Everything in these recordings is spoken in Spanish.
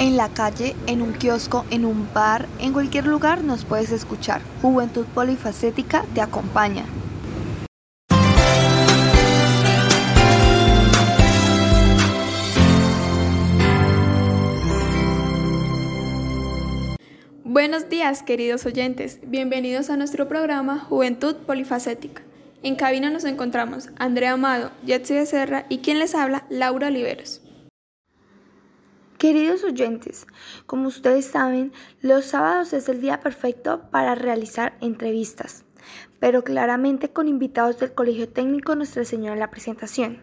en la calle, en un kiosco, en un bar, en cualquier lugar nos puedes escuchar. Juventud Polifacética te acompaña. Buenos días, queridos oyentes. Bienvenidos a nuestro programa Juventud Polifacética. En cabina nos encontramos Andrea Amado, Jetsi Becerra y quien les habla, Laura Oliveros. Queridos oyentes, como ustedes saben, los sábados es el día perfecto para realizar entrevistas, pero claramente con invitados del Colegio Técnico Nuestra Señora en la presentación.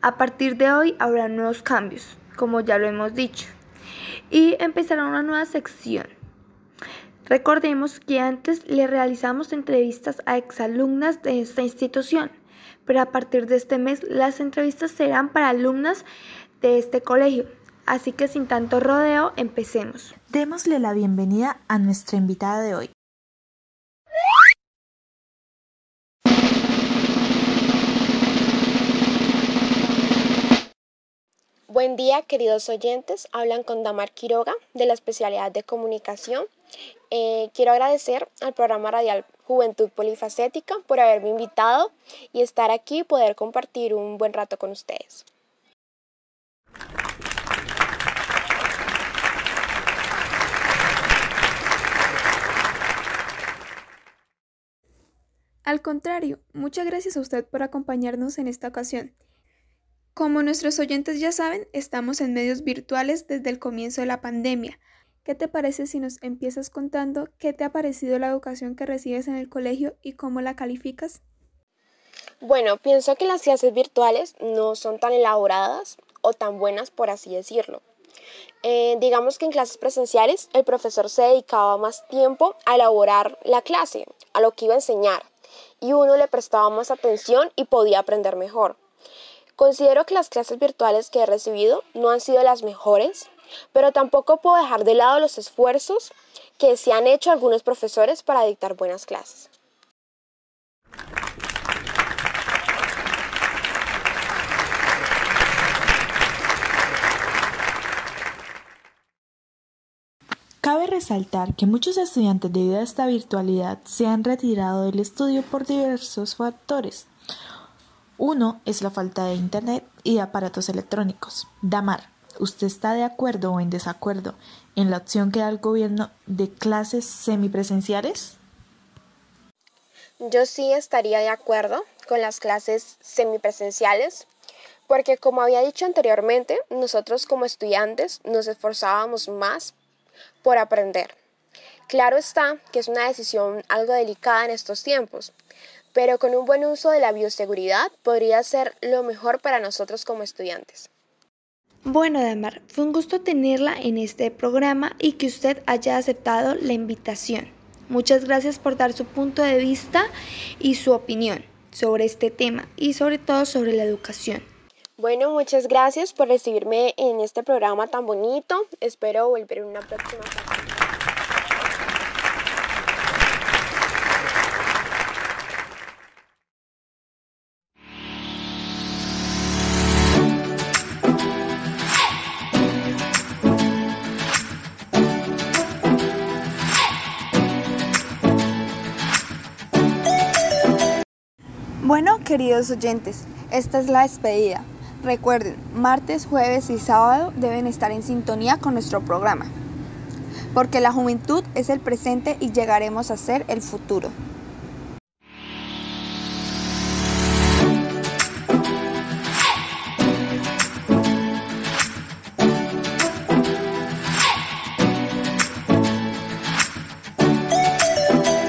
A partir de hoy habrá nuevos cambios, como ya lo hemos dicho, y empezará una nueva sección Recordemos que antes le realizamos entrevistas a exalumnas de esta institución, pero a partir de este mes las entrevistas serán para alumnas de este colegio. Así que sin tanto rodeo, empecemos. Démosle la bienvenida a nuestra invitada de hoy. Buen día, queridos oyentes. Hablan con Damar Quiroga de la especialidad de comunicación. Eh, quiero agradecer al programa radial Juventud Polifacética por haberme invitado y estar aquí y poder compartir un buen rato con ustedes. Al contrario, muchas gracias a usted por acompañarnos en esta ocasión. Como nuestros oyentes ya saben, estamos en medios virtuales desde el comienzo de la pandemia. ¿Qué te parece si nos empiezas contando qué te ha parecido la educación que recibes en el colegio y cómo la calificas? Bueno, pienso que las clases virtuales no son tan elaboradas o tan buenas, por así decirlo. Eh, digamos que en clases presenciales el profesor se dedicaba más tiempo a elaborar la clase, a lo que iba a enseñar, y uno le prestaba más atención y podía aprender mejor. Considero que las clases virtuales que he recibido no han sido las mejores, pero tampoco puedo dejar de lado los esfuerzos que se han hecho algunos profesores para dictar buenas clases. Cabe resaltar que muchos estudiantes debido a esta virtualidad se han retirado del estudio por diversos factores. Uno es la falta de Internet y de aparatos electrónicos. Damar, ¿usted está de acuerdo o en desacuerdo en la opción que da el gobierno de clases semipresenciales? Yo sí estaría de acuerdo con las clases semipresenciales porque como había dicho anteriormente, nosotros como estudiantes nos esforzábamos más por aprender. Claro está que es una decisión algo delicada en estos tiempos, pero con un buen uso de la bioseguridad podría ser lo mejor para nosotros como estudiantes. Bueno, Damar, fue un gusto tenerla en este programa y que usted haya aceptado la invitación. Muchas gracias por dar su punto de vista y su opinión sobre este tema y sobre todo sobre la educación. Bueno, muchas gracias por recibirme en este programa tan bonito. Espero volver en una próxima. Bueno, queridos oyentes, esta es la despedida. Recuerden, martes, jueves y sábado deben estar en sintonía con nuestro programa, porque la juventud es el presente y llegaremos a ser el futuro.